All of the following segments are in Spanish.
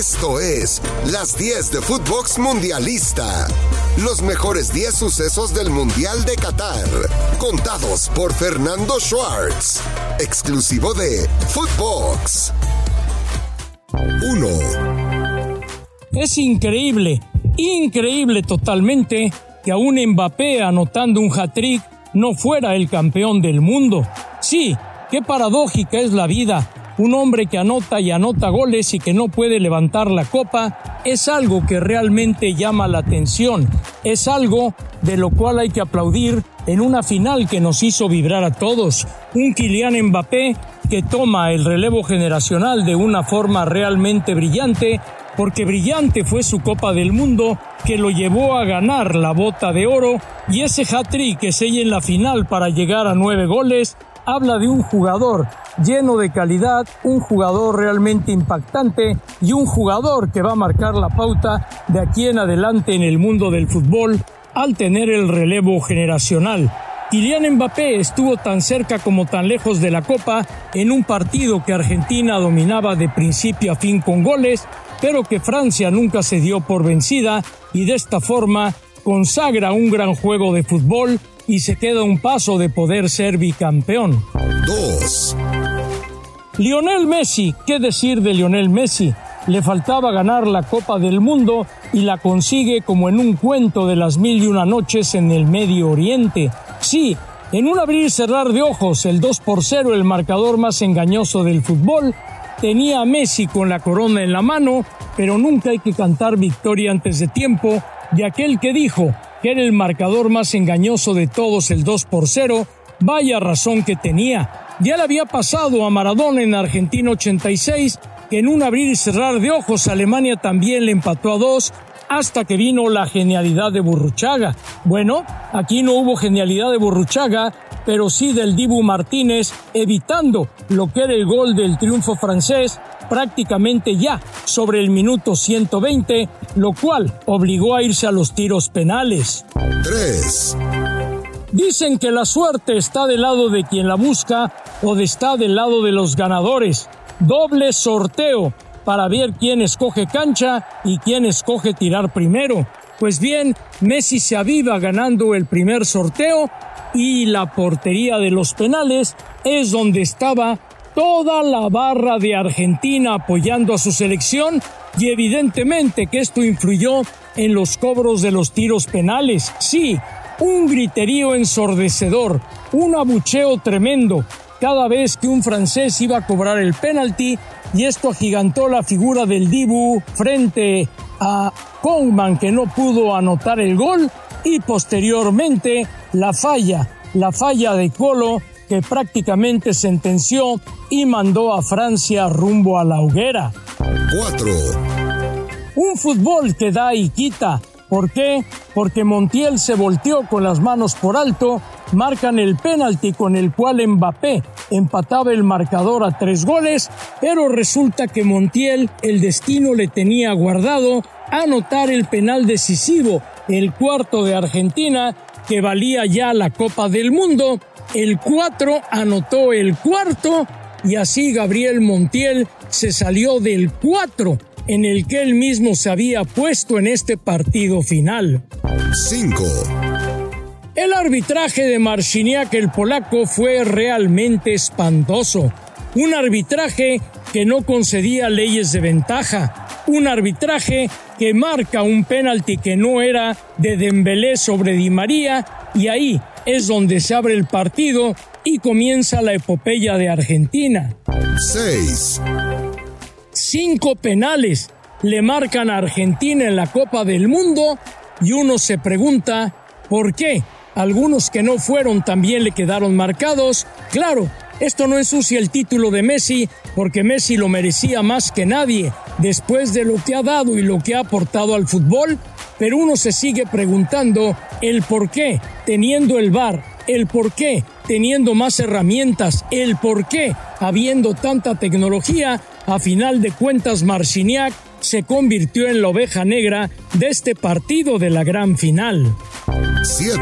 Esto es Las 10 de Footbox Mundialista. Los mejores 10 sucesos del Mundial de Qatar. Contados por Fernando Schwartz. Exclusivo de Footbox. 1. Es increíble, increíble totalmente que aún Mbappé anotando un hat-trick no fuera el campeón del mundo. Sí, qué paradójica es la vida. Un hombre que anota y anota goles y que no puede levantar la copa es algo que realmente llama la atención. Es algo de lo cual hay que aplaudir en una final que nos hizo vibrar a todos. Un Kylian Mbappé que toma el relevo generacional de una forma realmente brillante, porque brillante fue su Copa del Mundo que lo llevó a ganar la bota de oro y ese hat-trick que sella en la final para llegar a nueve goles habla de un jugador lleno de calidad, un jugador realmente impactante y un jugador que va a marcar la pauta de aquí en adelante en el mundo del fútbol al tener el relevo generacional. Kylian Mbappé estuvo tan cerca como tan lejos de la Copa en un partido que Argentina dominaba de principio a fin con goles, pero que Francia nunca se dio por vencida y de esta forma consagra un gran juego de fútbol y se queda un paso de poder ser bicampeón. 2. Lionel Messi, ¿qué decir de Lionel Messi? Le faltaba ganar la Copa del Mundo y la consigue como en un cuento de las mil y una noches en el Medio Oriente. Sí, en un abrir y cerrar de ojos, el 2 por 0, el marcador más engañoso del fútbol, tenía a Messi con la corona en la mano, pero nunca hay que cantar victoria antes de tiempo, de aquel que dijo que era el marcador más engañoso de todos, el 2 por 0, vaya razón que tenía. Ya le había pasado a Maradona en Argentina 86, que en un abrir y cerrar de ojos Alemania también le empató a dos, hasta que vino la genialidad de Burruchaga. Bueno, aquí no hubo genialidad de Burruchaga, pero sí del Dibu Martínez, evitando lo que era el gol del triunfo francés prácticamente ya sobre el minuto 120, lo cual obligó a irse a los tiros penales. 3. Dicen que la suerte está del lado de quien la busca o está del lado de los ganadores. Doble sorteo para ver quién escoge cancha y quién escoge tirar primero. Pues bien, Messi se aviva ganando el primer sorteo y la portería de los penales es donde estaba toda la barra de Argentina apoyando a su selección y evidentemente que esto influyó en los cobros de los tiros penales. Sí, un griterío ensordecedor, un abucheo tremendo cada vez que un francés iba a cobrar el penalti y esto agigantó la figura del Dibu frente a Kongman que no pudo anotar el gol y posteriormente la falla, la falla de Colo que prácticamente sentenció y mandó a Francia rumbo a la hoguera. 4. Un fútbol que da y quita. ¿Por qué? Porque Montiel se volteó con las manos por alto, marcan el penalti con el cual Mbappé empataba el marcador a tres goles, pero resulta que Montiel el destino le tenía guardado anotar el penal decisivo, el cuarto de Argentina, que valía ya la Copa del Mundo, el 4 anotó el cuarto y así Gabriel Montiel se salió del 4 en el que él mismo se había puesto en este partido final. 5. El arbitraje de Marciniak el polaco fue realmente espantoso. Un arbitraje que no concedía leyes de ventaja. Un arbitraje que marca un penalti que no era de Dembélé sobre Di María y ahí es donde se abre el partido y comienza la epopeya de Argentina. 6. Cinco penales le marcan a Argentina en la Copa del Mundo y uno se pregunta por qué. Algunos que no fueron también le quedaron marcados. Claro, esto no ensucia el título de Messi porque Messi lo merecía más que nadie después de lo que ha dado y lo que ha aportado al fútbol, pero uno se sigue preguntando el por qué, teniendo el VAR, el por qué, teniendo más herramientas, el por qué, habiendo tanta tecnología, a final de cuentas Marciniak se convirtió en la oveja negra de este partido de la gran final. 7.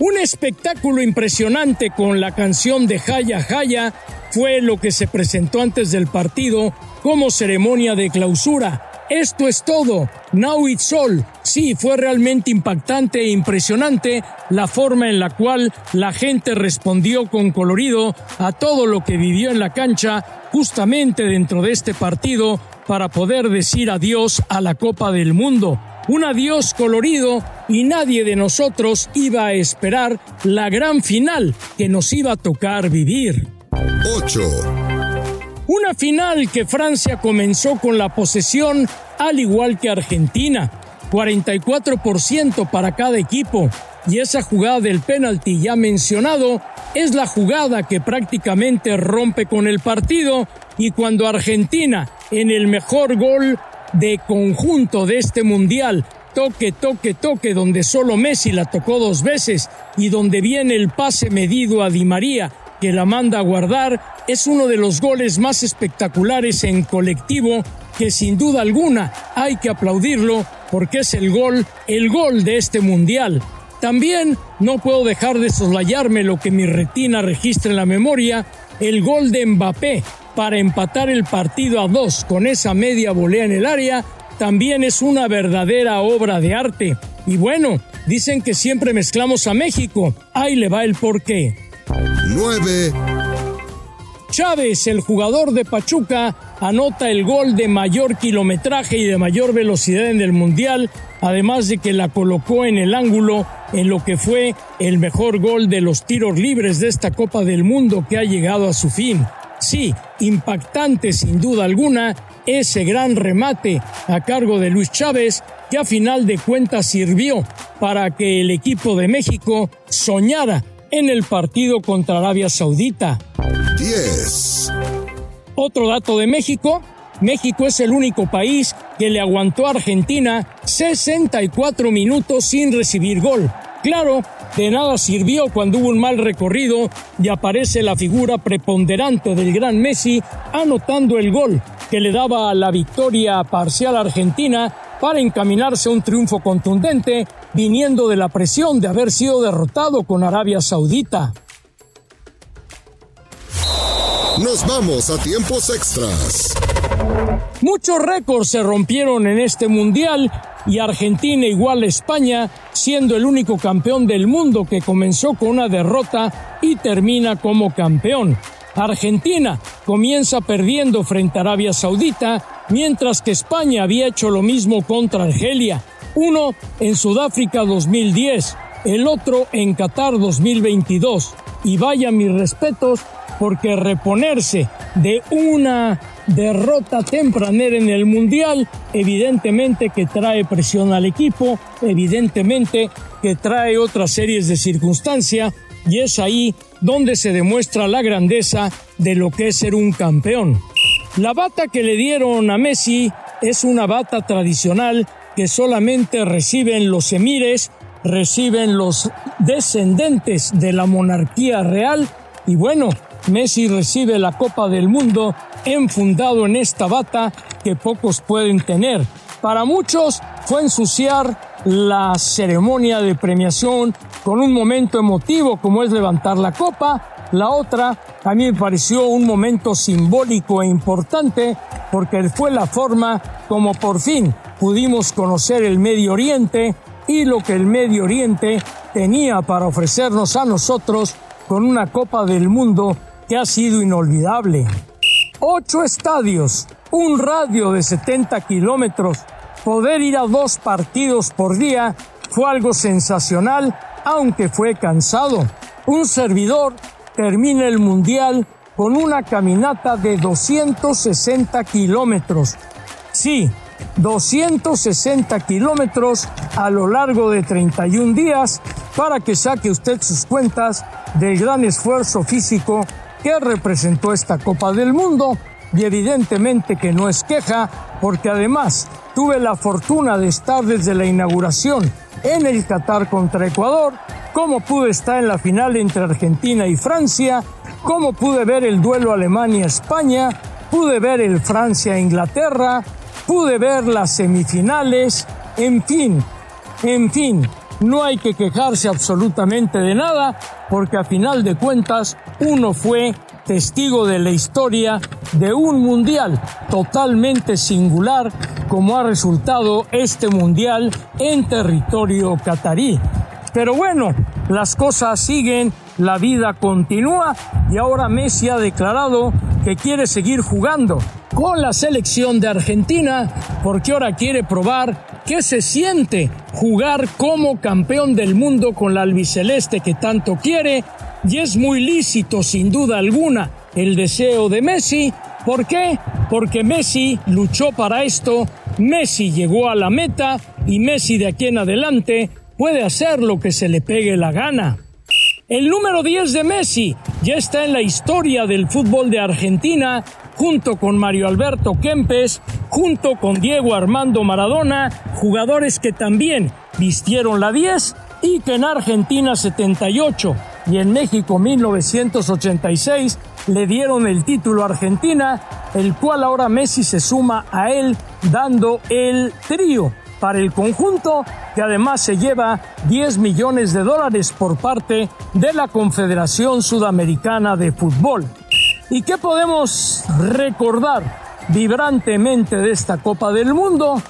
Un espectáculo impresionante con la canción de Jaya Jaya fue lo que se presentó antes del partido como ceremonia de clausura. Esto es todo. Now it's all. Sí, fue realmente impactante e impresionante la forma en la cual la gente respondió con colorido a todo lo que vivió en la cancha justamente dentro de este partido para poder decir adiós a la Copa del Mundo. Un adiós colorido y nadie de nosotros iba a esperar la gran final que nos iba a tocar vivir. 8. Una final que Francia comenzó con la posesión al igual que Argentina, 44% para cada equipo. Y esa jugada del penalti ya mencionado es la jugada que prácticamente rompe con el partido y cuando Argentina, en el mejor gol de conjunto de este mundial, toque, toque, toque, donde solo Messi la tocó dos veces y donde viene el pase medido a Di María, que la manda a guardar, es uno de los goles más espectaculares en colectivo que sin duda alguna hay que aplaudirlo porque es el gol, el gol de este mundial. También no puedo dejar de soslayarme lo que mi retina registra en la memoria, el gol de Mbappé para empatar el partido a dos con esa media volea en el área, también es una verdadera obra de arte. Y bueno, dicen que siempre mezclamos a México, ahí le va el porqué. 9. Chávez, el jugador de Pachuca, anota el gol de mayor kilometraje y de mayor velocidad en el Mundial, además de que la colocó en el ángulo en lo que fue el mejor gol de los tiros libres de esta Copa del Mundo que ha llegado a su fin. Sí, impactante sin duda alguna ese gran remate a cargo de Luis Chávez que a final de cuentas sirvió para que el equipo de México soñara en el partido contra Arabia Saudita. 10. Otro dato de México, México es el único país que le aguantó a Argentina 64 minutos sin recibir gol. Claro, de nada sirvió cuando hubo un mal recorrido y aparece la figura preponderante del gran Messi anotando el gol que le daba la victoria parcial a Argentina para encaminarse a un triunfo contundente viniendo de la presión de haber sido derrotado con Arabia Saudita. Nos vamos a tiempos extras. Muchos récords se rompieron en este mundial y Argentina igual a España, siendo el único campeón del mundo que comenzó con una derrota y termina como campeón. Argentina comienza perdiendo frente a Arabia Saudita, mientras que España había hecho lo mismo contra Argelia, uno en Sudáfrica 2010, el otro en Qatar 2022. Y vaya mis respetos porque reponerse de una derrota tempranera en el Mundial, evidentemente que trae presión al equipo, evidentemente que trae otras series de circunstancias, y es ahí donde se demuestra la grandeza de lo que es ser un campeón. La bata que le dieron a Messi es una bata tradicional que solamente reciben los emires, reciben los descendentes de la monarquía real y bueno, Messi recibe la Copa del Mundo enfundado en esta bata que pocos pueden tener. Para muchos fue ensuciar la ceremonia de premiación con un momento emotivo como es levantar la copa. La otra me pareció un momento simbólico e importante porque fue la forma como por fin pudimos conocer el Medio Oriente y lo que el Medio Oriente tenía para ofrecernos a nosotros con una Copa del Mundo que ha sido inolvidable. Ocho estadios, un radio de 70 kilómetros, poder ir a dos partidos por día fue algo sensacional, aunque fue cansado. Un servidor termina el Mundial con una caminata de 260 kilómetros. Sí, 260 kilómetros a lo largo de 31 días para que saque usted sus cuentas del gran esfuerzo físico que representó esta Copa del Mundo y evidentemente que no es queja porque además tuve la fortuna de estar desde la inauguración en el Qatar contra Ecuador, como pude estar en la final entre Argentina y Francia, como pude ver el duelo Alemania-España, pude ver el Francia-Inglaterra, pude ver las semifinales, en fin, en fin, no hay que quejarse absolutamente de nada, porque a final de cuentas uno fue testigo de la historia de un mundial totalmente singular como ha resultado este mundial en territorio catarí. Pero bueno, las cosas siguen, la vida continúa y ahora Messi ha declarado que quiere seguir jugando con la selección de Argentina porque ahora quiere probar qué se siente jugar como campeón del mundo con la albiceleste que tanto quiere y es muy lícito sin duda alguna el deseo de Messi. ¿Por qué? Porque Messi luchó para esto, Messi llegó a la meta y Messi de aquí en adelante puede hacer lo que se le pegue la gana. El número 10 de Messi ya está en la historia del fútbol de Argentina, junto con Mario Alberto Kempes, junto con Diego Armando Maradona, jugadores que también vistieron la 10 y que en Argentina 78 y en México 1986 le dieron el título a Argentina, el cual ahora Messi se suma a él dando el trío para el conjunto que además se lleva 10 millones de dólares por parte de la Confederación Sudamericana de Fútbol. ¿Y qué podemos recordar vibrantemente de esta Copa del Mundo?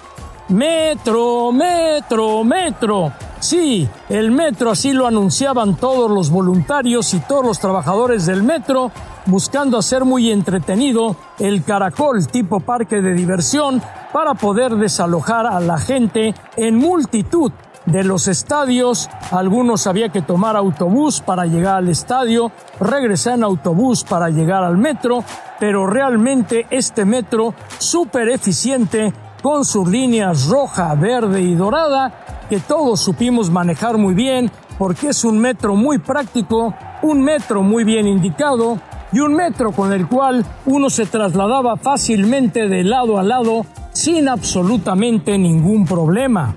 Metro, metro, metro. Sí, el metro así lo anunciaban todos los voluntarios y todos los trabajadores del metro, buscando hacer muy entretenido el caracol tipo parque de diversión para poder desalojar a la gente en multitud de los estadios. Algunos había que tomar autobús para llegar al estadio, regresar en autobús para llegar al metro, pero realmente este metro súper eficiente con sus líneas roja, verde y dorada que todos supimos manejar muy bien porque es un metro muy práctico, un metro muy bien indicado y un metro con el cual uno se trasladaba fácilmente de lado a lado sin absolutamente ningún problema.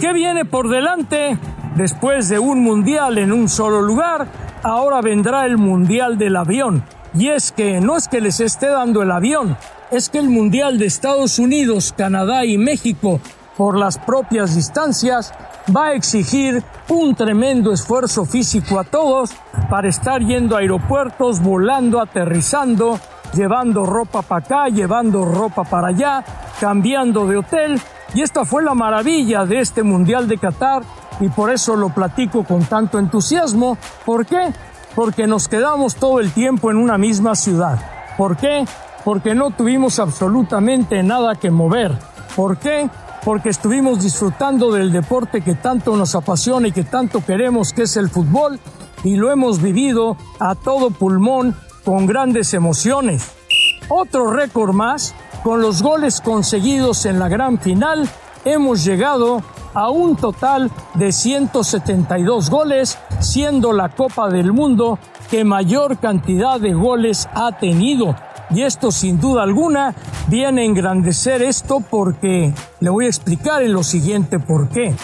¿Qué viene por delante? Después de un mundial en un solo lugar, ahora vendrá el mundial del avión. Y es que no es que les esté dando el avión, es que el mundial de Estados Unidos, Canadá y México por las propias distancias, va a exigir un tremendo esfuerzo físico a todos para estar yendo a aeropuertos, volando, aterrizando, llevando ropa para acá, llevando ropa para allá, cambiando de hotel. Y esta fue la maravilla de este Mundial de Qatar y por eso lo platico con tanto entusiasmo. ¿Por qué? Porque nos quedamos todo el tiempo en una misma ciudad. ¿Por qué? Porque no tuvimos absolutamente nada que mover. ¿Por qué? porque estuvimos disfrutando del deporte que tanto nos apasiona y que tanto queremos, que es el fútbol, y lo hemos vivido a todo pulmón con grandes emociones. Otro récord más, con los goles conseguidos en la gran final, hemos llegado a un total de 172 goles, siendo la Copa del Mundo que mayor cantidad de goles ha tenido y esto sin duda alguna viene a engrandecer esto porque le voy a explicar en lo siguiente por qué.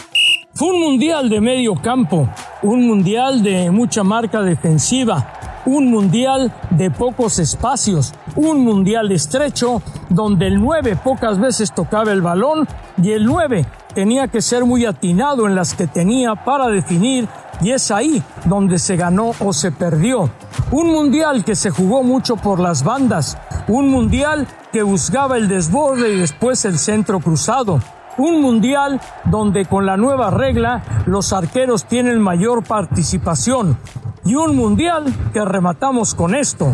Fue un mundial de medio campo, un mundial de mucha marca defensiva, un mundial de pocos espacios, un mundial estrecho donde el 9 pocas veces tocaba el balón y el 9 tenía que ser muy atinado en las que tenía para definir y es ahí donde se ganó o se perdió. Un mundial que se jugó mucho por las bandas, un mundial que buscaba el desborde y después el centro cruzado. Un mundial donde con la nueva regla los arqueros tienen mayor participación. Y un mundial que rematamos con esto.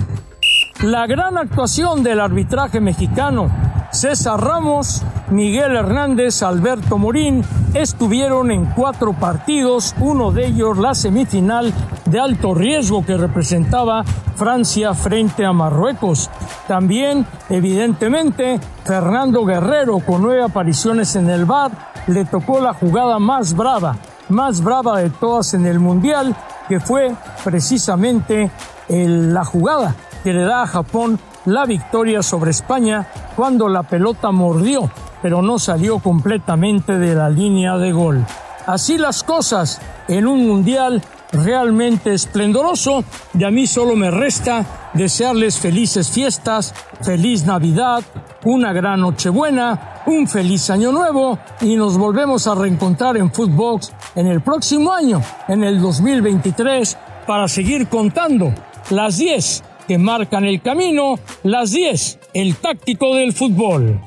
La gran actuación del arbitraje mexicano César Ramos, Miguel Hernández, Alberto Morín estuvieron en cuatro partidos, uno de ellos la semifinal de alto riesgo que representaba Francia frente a Marruecos. También, evidentemente, Fernando Guerrero, con nueve apariciones en el bar, le tocó la jugada más brava, más brava de todas en el Mundial, que fue precisamente la jugada que le da a Japón la victoria sobre España cuando la pelota mordió, pero no salió completamente de la línea de gol. Así las cosas en un mundial realmente esplendoroso y a mí solo me resta desearles felices fiestas, feliz Navidad, una gran Nochebuena, un feliz año nuevo y nos volvemos a reencontrar en Footbox en el próximo año, en el 2023, para seguir contando las 10 que marcan el camino, las 10, el táctico del fútbol.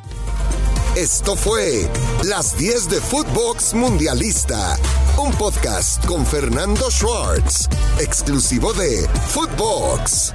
Esto fue Las 10 de Footbox Mundialista, un podcast con Fernando Schwartz, exclusivo de Footbox.